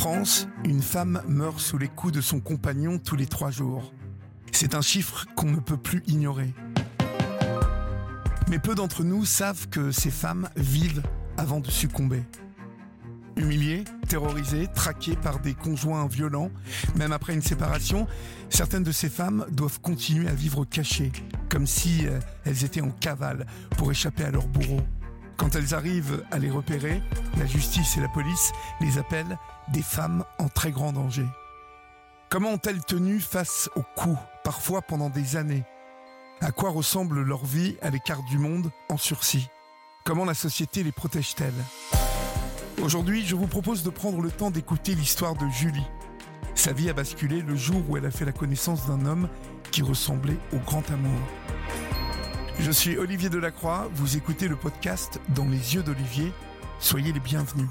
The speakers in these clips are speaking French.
France, une femme meurt sous les coups de son compagnon tous les trois jours. C'est un chiffre qu'on ne peut plus ignorer. Mais peu d'entre nous savent que ces femmes vivent avant de succomber. Humiliées, terrorisées, traquées par des conjoints violents, même après une séparation, certaines de ces femmes doivent continuer à vivre cachées, comme si euh, elles étaient en cavale pour échapper à leur bourreau. Quand elles arrivent à les repérer, la justice et la police les appellent des femmes en très grand danger. Comment ont-elles tenu face aux coups, parfois pendant des années? À quoi ressemble leur vie à l'écart du monde en sursis? Comment la société les protège-t-elle? Aujourd'hui, je vous propose de prendre le temps d'écouter l'histoire de Julie. Sa vie a basculé le jour où elle a fait la connaissance d'un homme qui ressemblait au grand amour. Je suis Olivier Delacroix, vous écoutez le podcast Dans les yeux d'Olivier. Soyez les bienvenus.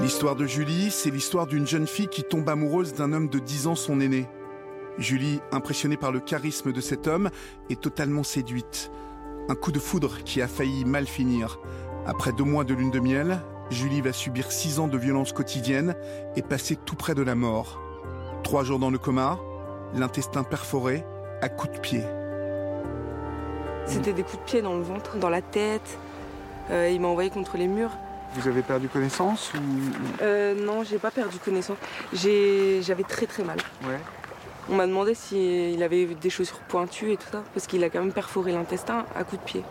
L'histoire de Julie, c'est l'histoire d'une jeune fille qui tombe amoureuse d'un homme de 10 ans, son aîné. Julie, impressionnée par le charisme de cet homme, est totalement séduite. Un coup de foudre qui a failli mal finir. Après deux mois de lune de miel, Julie va subir six ans de violences quotidiennes et passer tout près de la mort. Trois jours dans le coma, l'intestin perforé, à coups de pied. C'était des coups de pied dans le ventre, dans la tête. Euh, il m'a envoyé contre les murs. Vous avez perdu connaissance ou... Euh, non, j'ai pas perdu connaissance. J'avais très très mal. Ouais. On m'a demandé s'il avait des chaussures pointues et tout ça, parce qu'il a quand même perforé l'intestin à coups de pied.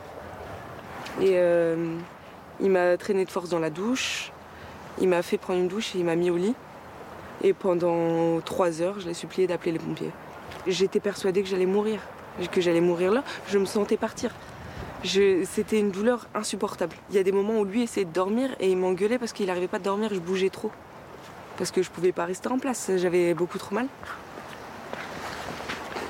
Et euh, il m'a traîné de force dans la douche, il m'a fait prendre une douche et il m'a mis au lit. Et pendant trois heures, je l'ai supplié d'appeler les pompiers. J'étais persuadée que j'allais mourir, que j'allais mourir là. Je me sentais partir. C'était une douleur insupportable. Il y a des moments où lui essayait de dormir et il m'engueulait parce qu'il n'arrivait pas de dormir, je bougeais trop. Parce que je pouvais pas rester en place, j'avais beaucoup trop mal.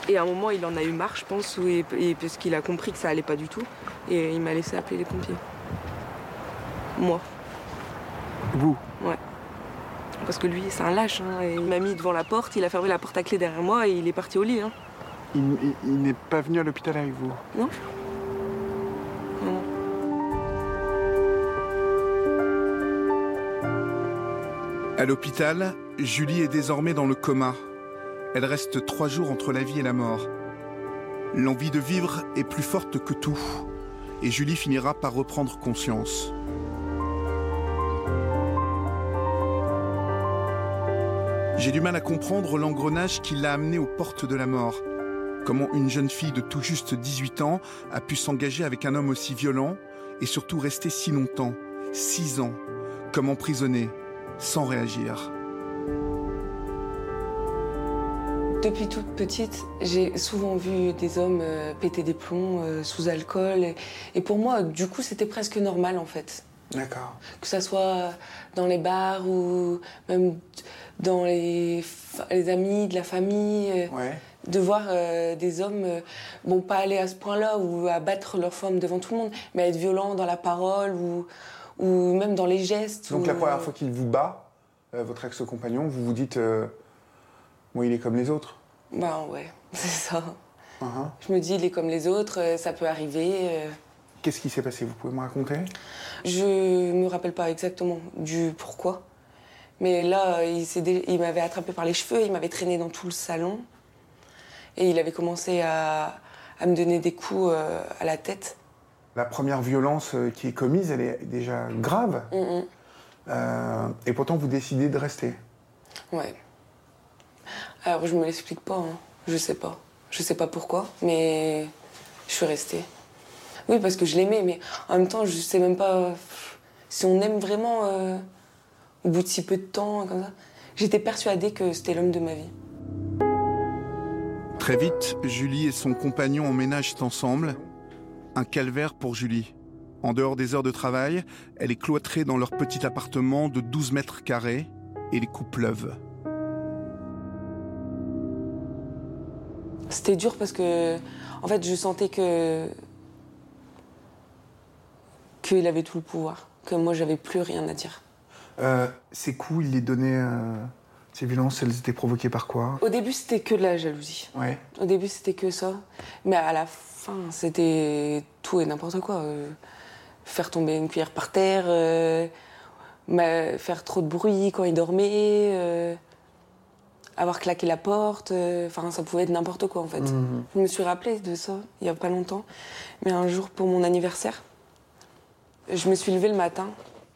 Et à un moment, il en a eu marre, je pense, et, parce qu'il a compris que ça allait pas du tout. Et il m'a laissé appeler les pompiers. Moi. Vous Ouais. Parce que lui, c'est un lâche. Hein, il m'a mis devant la porte, il a fermé la porte à clé derrière moi et il est parti au lit. Hein. Il, il n'est pas venu à l'hôpital avec vous Non. Non. À l'hôpital, Julie est désormais dans le coma. Elle reste trois jours entre la vie et la mort. L'envie de vivre est plus forte que tout, et Julie finira par reprendre conscience. J'ai du mal à comprendre l'engrenage qui l'a amenée aux portes de la mort. Comment une jeune fille de tout juste 18 ans a pu s'engager avec un homme aussi violent et surtout rester si longtemps, six ans, comme emprisonnée, sans réagir. Depuis toute petite, j'ai souvent vu des hommes euh, péter des plombs euh, sous alcool. Et, pour moi, du coup, c'était presque normal en fait. D'accord. Que ça soit dans les bars ou même dans les, les amis de la famille. euh, Ouais. De voir euh, des hommes, euh, bon, pas aller à ce point-là ou à battre leur femme devant tout le monde, mais être violents dans la parole ou, ou même dans les gestes. Donc ou, la première fois qu'il vous bat, euh, votre ex-compagnon, vous vous dites Bon, il est comme les autres. Ben ouais, c'est ça. Uh-huh. Je me dis, il est comme les autres, ça peut arriver. Qu'est-ce qui s'est passé? Vous pouvez me raconter? Je me rappelle pas exactement du pourquoi. Mais là, il, s'est dé- il m'avait attrapé par les cheveux, il m'avait traîné dans tout le salon. Et il avait commencé à, à me donner des coups euh, à la tête. La première violence euh, qui est commise, elle est déjà grave. Mm, mm. Euh, et pourtant, vous décidez de rester. Ouais. Alors, je me l'explique pas, hein. je sais pas. Je sais pas pourquoi, mais je suis restée. Oui, parce que je l'aimais, mais en même temps, je sais même pas si on aime vraiment euh, au bout de si peu de temps, comme ça. J'étais persuadée que c'était l'homme de ma vie. Très vite, Julie et son compagnon emménagent ensemble. Un calvaire pour Julie. En dehors des heures de travail, elle est cloîtrée dans leur petit appartement de 12 mètres carrés et les coups pleuvent. C'était dur parce que, en fait, je sentais que. Qu'il avait tout le pouvoir. Que moi, j'avais plus rien à dire. Euh, ces coups, il les donnait. euh, ces violences, elles étaient provoquées par quoi? Au début, c'était que de la jalousie. Ouais. Au début, c'était que ça. Mais à la fin, c'était tout et n'importe quoi. Euh, faire tomber une cuillère par terre, euh, faire trop de bruit quand il dormait, euh, avoir claqué la porte. euh, Enfin, ça pouvait être n'importe quoi en fait. Je me suis rappelé de ça il y a pas longtemps, mais un jour pour mon anniversaire, je me suis levée le matin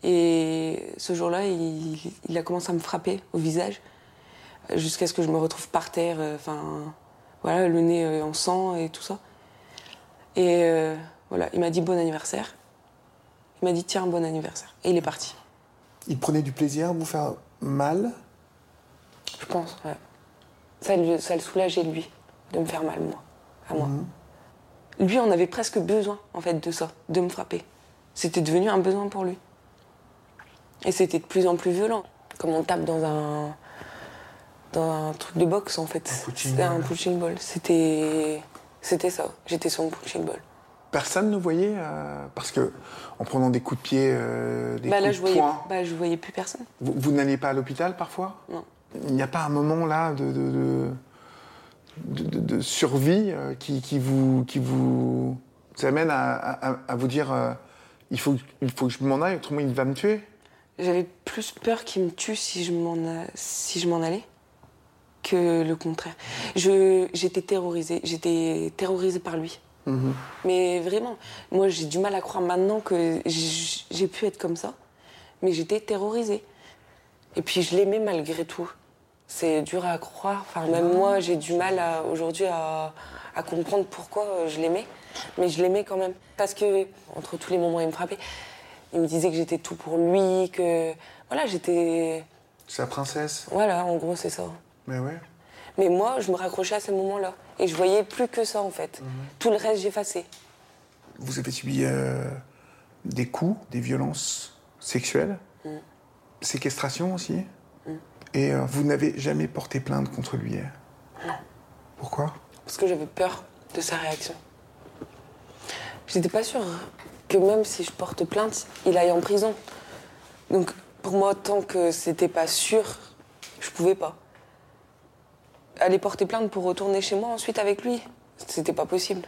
et ce jour-là, il, il a commencé à me frapper au visage jusqu'à ce que je me retrouve par terre, euh, enfin voilà, le nez euh, en sang et tout ça. Et euh, voilà, il m'a dit bon anniversaire. Il m'a dit tiens, bon anniversaire. Et il est parti, Il prenait du plaisir à vous faire mal? Je pense. ouais. Ça, le- ça le soulageait lui, de me faire mal, moi, à moi. Lui, on avait presque besoin, en fait, de ça, de me frapper. C'était devenu un besoin pour lui. Et c'était de plus en plus violent. Comme on tape dans un, dans un truc de boxe, en fait. Un C'était un punching ball. C'était, ça. J'étais sur mon punching ball. Personne ne voyait euh, Parce que en prenant des coups de pied, euh, des Bah là, coups je de voyais, poing, bah, je voyais plus personne. vous, vous n'alliez pas à l'hôpital parfois? Non. Il n'y a pas un moment là de, de, de, de- de- de survie euh, qui, qui vous, qui vous amène à, à- à vous dire euh, il, faut, il faut que je m'en aille, autrement il va me tuer J'avais plus peur qu'il me tue si je m'en si je m'en allais que le contraire. Je j'étais terrorisée, j'étais terrorisée par lui. Mais vraiment, moi j'ai du mal à croire maintenant que j'ai pu être comme ça, mais j'étais terrorisée. Et puis je l'aimais malgré tout. C'est dur à croire. Enfin, même moi, j'ai du mal aujourd'hui à, à comprendre pourquoi euh, je l'aimais. Mais je l'aimais quand même. Parce que, entre tous les moments il me frappait, il me disait que j'étais tout pour lui, que. Voilà, j'étais. C'est la princesse Voilà, en gros, c'est ça. Mais ouais. Mais moi, je me raccrochais à ces moments-là. Et je voyais plus que ça, en fait. Tout le reste, j'effaçais. Vous avez subi euh, des coups, des violences sexuelles, séquestration aussi, et euh, vous n'avez jamais porté plainte contre lui. hein Pourquoi? Parce que j'avais peur de sa réaction. J'étais pas sûre que même si je porte plainte, il aille en prison. Donc, pour moi, tant que c'était pas sûr, je pouvais pas. Aller porter plainte pour retourner chez moi ensuite avec lui, c'était pas possible.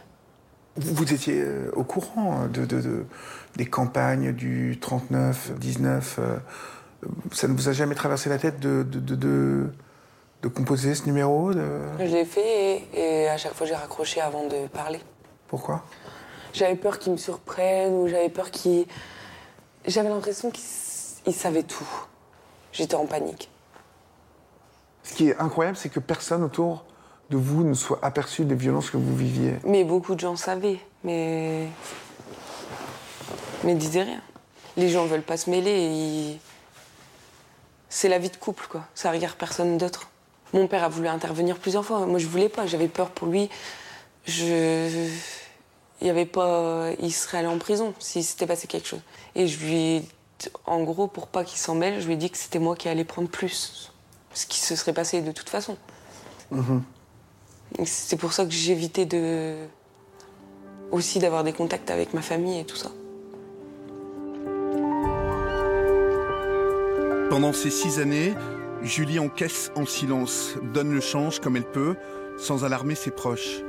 Vous, vous étiez euh, au courant de, de- de- des campagnes du 39, 19 euh, Ça ne vous a jamais traversé la tête de, de, de- de- de composer ce numéro. Je l'ai fait et, et à chaque fois, j'ai raccroché avant de parler. Pourquoi? J'avais peur qu'il me surprenne ou j'avais peur qu'il. J'avais l'impression qu'il savait tout. J'étais en panique. Ce qui est incroyable, c'est que personne autour de vous ne soit aperçu des violences que vous viviez. Mais beaucoup de gens savaient, mais. Mais disaient rien. Les gens veulent pas se mêler et ils- C'est la vie de couple, quoi. Ça regarde personne d'autre. Mon père a voulu intervenir plusieurs fois. Moi, je voulais pas. J'avais peur pour lui. Je. Il y avait pas. Il serait allé en prison s'il s'était passé quelque chose. Et je lui ai. En gros, pour pas qu'il s'en mêle, je lui ai dit que c'était moi qui allais prendre plus. Ce qui se serait passé de toute façon. Et C'est pour ça que j'évitais de. aussi d'avoir des contacts avec ma famille et tout ça. Pendant ces six années, Julie encaisse en silence, donne le change comme elle peut, sans alarmer ses proches.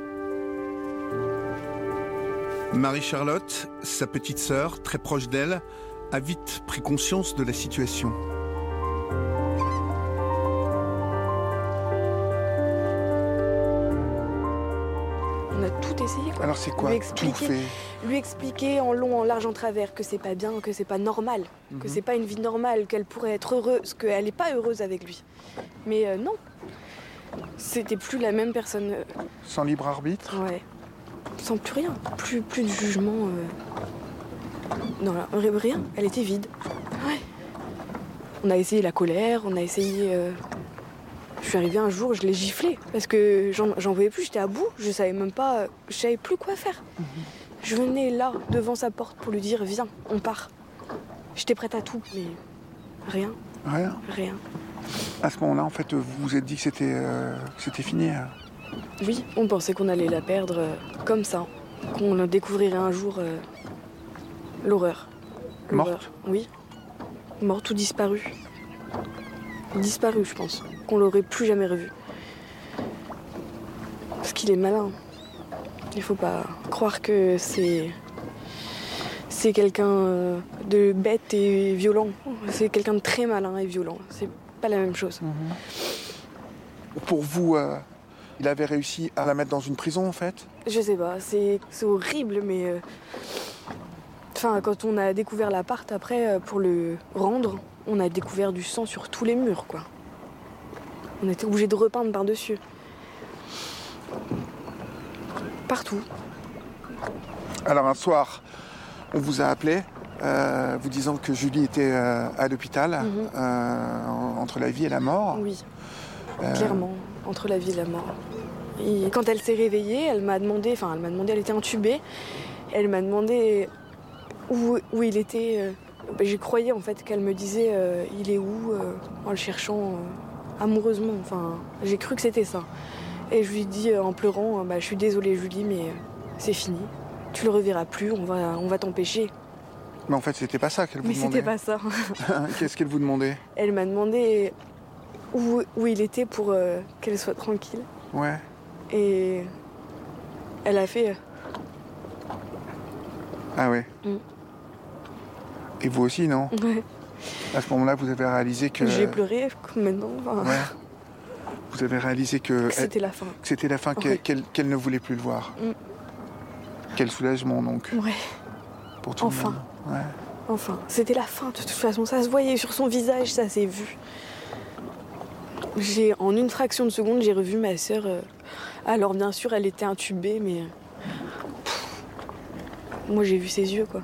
Marie-Charlotte, sa petite sœur, très proche d'elle, a vite pris conscience de la situation. Alors c'est quoi Lui tout expliquer, fait lui expliquer en long, en large, en travers que c'est pas bien, que c'est pas normal, que c'est pas une vie normale, qu'elle pourrait être heureuse, qu'elle est pas heureuse avec lui. Mais euh, non, c'était plus la même personne. euh, Sans libre arbitre Ouais. Sans plus rien, plus, plus de jugement. euh, Non, rien, elle était vide. Ouais. On a essayé la colère, on a essayé. euh, Je suis arrivée un jour, je l'ai giflé parce que j'en pouvais plus, j'étais à bout, je savais même pas, je savais plus quoi faire. Je venais là, devant sa porte, pour lui dire Viens, on part. J'étais prête à tout, mais rien, Rien. rien. À ce moment-là, en fait, vous vous êtes dit que c'était euh, fini. hein. Oui, on pensait qu'on allait la perdre euh, comme ça, qu'on découvrirait un jour euh, l'horreur. Morte Oui. Morte ou disparue. Disparue, je pense. Qu'on l'aurait plus jamais revu. Parce qu'il est malin. Il faut pas croire que c'est. c'est quelqu'un euh, de bête et violent. C'est quelqu'un de très malin et violent. C'est pas la même chose. Pour vous, euh, il avait réussi à la mettre dans une prison en fait? Je sais pas, c'est horrible, mais. euh, Enfin, quand on a découvert l'appart après, pour le rendre, on a découvert du sang sur tous les murs, quoi. On était obligé de repeindre par-dessus. Partout. Alors un soir, on vous a appelé, euh, vous disant que Julie était euh, à l'hôpital, Mhm. euh, en- entre la vie et la mort. Oui, clairement, entre la vie et la mort. Et quand elle s'est réveillée, elle m'a demandé, enfin, elle m'a demandé, elle était intubée, elle m'a demandé où, où il était. J'ai croyé en fait qu'elle me disait euh, il est où euh, en le cherchant euh, amoureusement. Enfin, j'ai cru que c'était ça. Et je lui dis en pleurant bah, je suis désolée Julie, mais c'est fini. Tu le reverras plus, on va, on va t'empêcher. Mais en fait, c'était pas ça qu'elle vous Mais demandait. c'était pas ça. Qu'est-ce qu'elle vous demandait? Elle m'a demandé où, où il était pour euh, qu'elle soit tranquille. Ouais. Et elle a fait. Ah ouais. Mm. Et vous aussi, non Ouais. À ce moment-là, vous avez réalisé que. J'ai pleuré maintenant. enfin, Ouais. Vous avez réalisé que, que C'était la fin. que c'était la fin, qu'elle Ouais. qu'elle- qu'elle ne voulait plus le voir. Mm. Quel soulagement donc Ouais, pour tout Enfin. le monde. Ouais. enfin. C'était la fin de toute façon. Ça se voyait sur son visage, ça s'est vu. J'ai, en une fraction de seconde, j'ai revu ma sœur. euh, Alors bien sûr, elle était intubée, mais. euh, pff, Moi, j'ai vu ses yeux, quoi.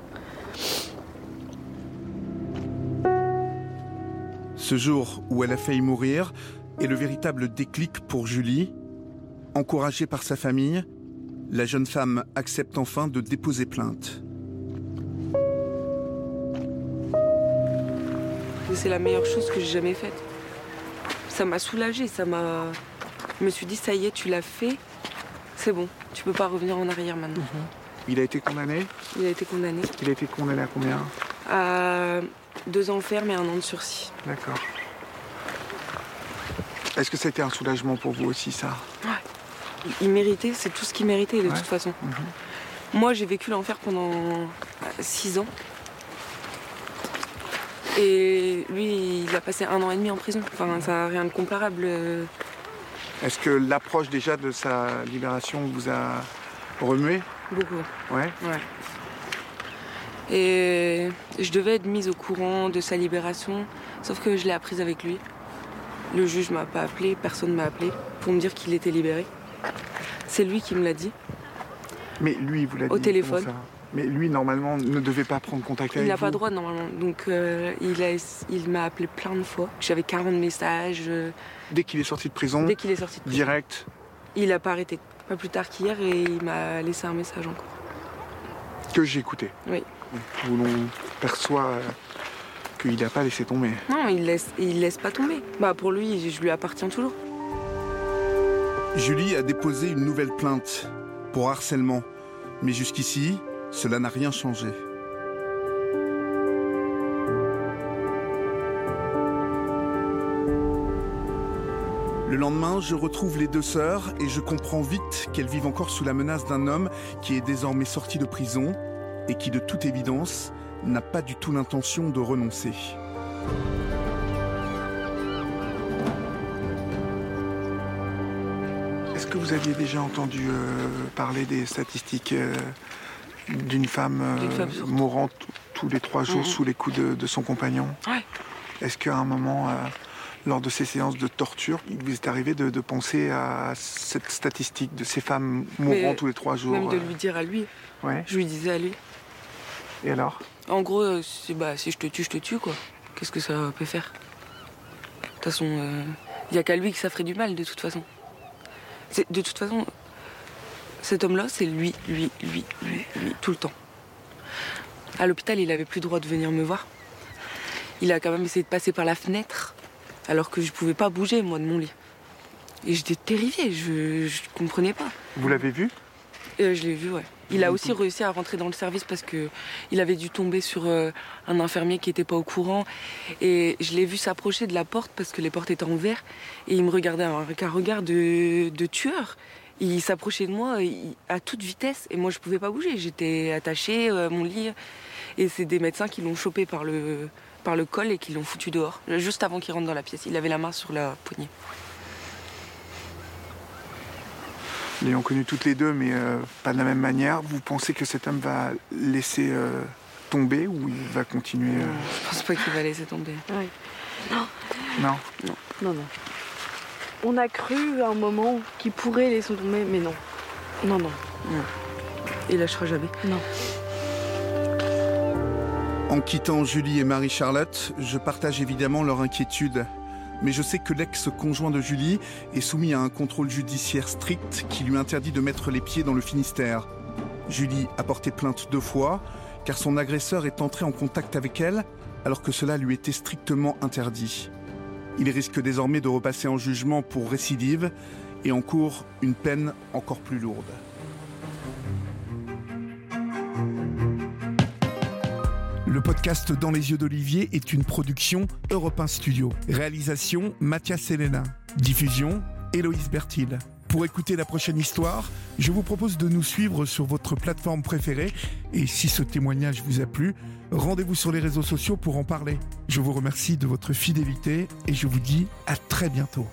Ce jour où elle a failli mourir est le véritable déclic pour Julie. Encouragée par sa famille, la jeune femme accepte enfin de déposer plainte. C'est la meilleure chose que j'ai jamais faite. Ça m'a soulagée, ça m'a. Je me suis dit, ça y est, tu l'as fait, c'est bon, tu peux pas revenir en arrière maintenant. Il a été condamné? Il a été condamné Il a été condamné à combien? À deux ans ferme et un an de sursis. D'accord. Est-ce que ça a été un soulagement pour vous aussi, ça? Il méritait, c'est tout ce qu'il méritait de Ouais. toute façon. Mhm. Moi, j'ai vécu l'enfer pendant euh, six ans. Et lui, il a passé un an et demi en prison. Enfin, ça n'a rien de comparable. euh, Est-ce que l'approche déjà de sa libération vous a remué? Beaucoup. Ouais. Ouais. Et je devais être mise au courant de sa libération, sauf que je l'ai apprise avec lui. Le juge m'a pas appelé, personne m'a appelé pour me dire qu'il était libéré. C'est lui qui me l'a dit. Mais lui, vous l'avez Au dit, téléphone. comment ça? Mais lui, normalement, ne devait pas prendre contact Il avec n'a pas droit normalement. Donc euh, il, a- il m'a appelé plein de fois. J'avais 40 messages. euh, Dès qu'il est sorti de prison, dès qu'il est sorti de prison. direct. Il a pas arrêté. Pas plus tard qu'hier et il m'a laissé un message encore. que j'ai écouté. Oui. Où l'on perçoit euh, qu'il n'a pas laissé tomber. Non, il laisse, il laisse pas tomber. Bah pour lui, je lui appartiens toujours. Julie a déposé une nouvelle plainte pour harcèlement. Mais jusqu'ici, cela n'a rien changé. Le lendemain, je retrouve les deux sœurs et je comprends vite qu'elles vivent encore sous la menace d'un homme qui est désormais sorti de prison et qui, de toute évidence, n'a pas du tout l'intention de renoncer. Est-ce que vous aviez déjà entendu euh, parler des statistiques euh, d'une femme, euh, femme mourant tous les trois jours Mhm. sous les coups de, de son compagnon? Ouais. Est-ce qu'à un moment, euh, lors de ces séances de torture, il vous est arrivé de, de penser à cette statistique de ces femmes mourant Mais tous les trois jours Même de lui dire à lui. Ouais. Je lui disais à lui. Et alors En gros, euh, si, bah, si je te tue, je te tue, quoi. Qu'est-ce que ça peut faire? De toute façon, il n'y a qu'à lui que ça ferait du mal, de toute façon. C'est- De toute façon, cet homme-là, c'est lui, lui, lui, lui, lui, tout le temps. À l'hôpital, il avait plus le droit de venir me voir. Il a quand même essayé de passer par la fenêtre, alors que je pouvais pas bouger, moi, de mon lit. Et j'étais terrifiée, je, je comprenais pas. Vous l'avez vu? Euh, je l'ai vu, ouais. Il a aussi réussi à rentrer dans le service parce que il avait dû tomber sur euh, un infirmier qui n'était pas au courant. Et je l'ai vu s'approcher de la porte parce que les portes étaient en verre. Et il me regardait avec un regard de, de tueur. Il s'approchait de moi à toute vitesse et moi je pouvais pas bouger. J'étais attachée euh, à mon lit. Et c'est des médecins qui l'ont chopé par le, par le col et qui l'ont foutu dehors, juste avant qu'il rentre dans la pièce. Il avait la main sur la poignée. L'ayant connu toutes les deux, mais euh, pas de la même manière, vous pensez que cet homme va laisser euh, tomber ou il va continuer euh, Je pense pas qu'il va laisser tomber. Ouais. Non Non, non. On a cru à un moment qu'il pourrait laisser tomber, mais non. Non, non. Il lâchera jamais. Non. En quittant Julie et Marie-Charlotte, je partage évidemment leur inquiétude. Mais je sais que l'ex-conjoint de Julie est soumis à un contrôle judiciaire strict qui lui interdit de mettre les pieds dans le Finistère. Julie a porté plainte deux fois, car son agresseur est entré en contact avec elle alors que cela lui était strictement interdit. Il risque désormais de repasser en jugement pour récidive et encourt une peine encore plus lourde. Le podcast Dans les yeux d'Olivier est une production Europe 1 Studio. Réalisation Mathias Helena. Diffusion Héloïse Bertil. Pour écouter la prochaine histoire, je vous propose de nous suivre sur votre plateforme préférée et si ce témoignage vous a plu, rendez-vous sur les réseaux sociaux pour en parler. Je vous remercie de votre fidélité et je vous dis à très bientôt.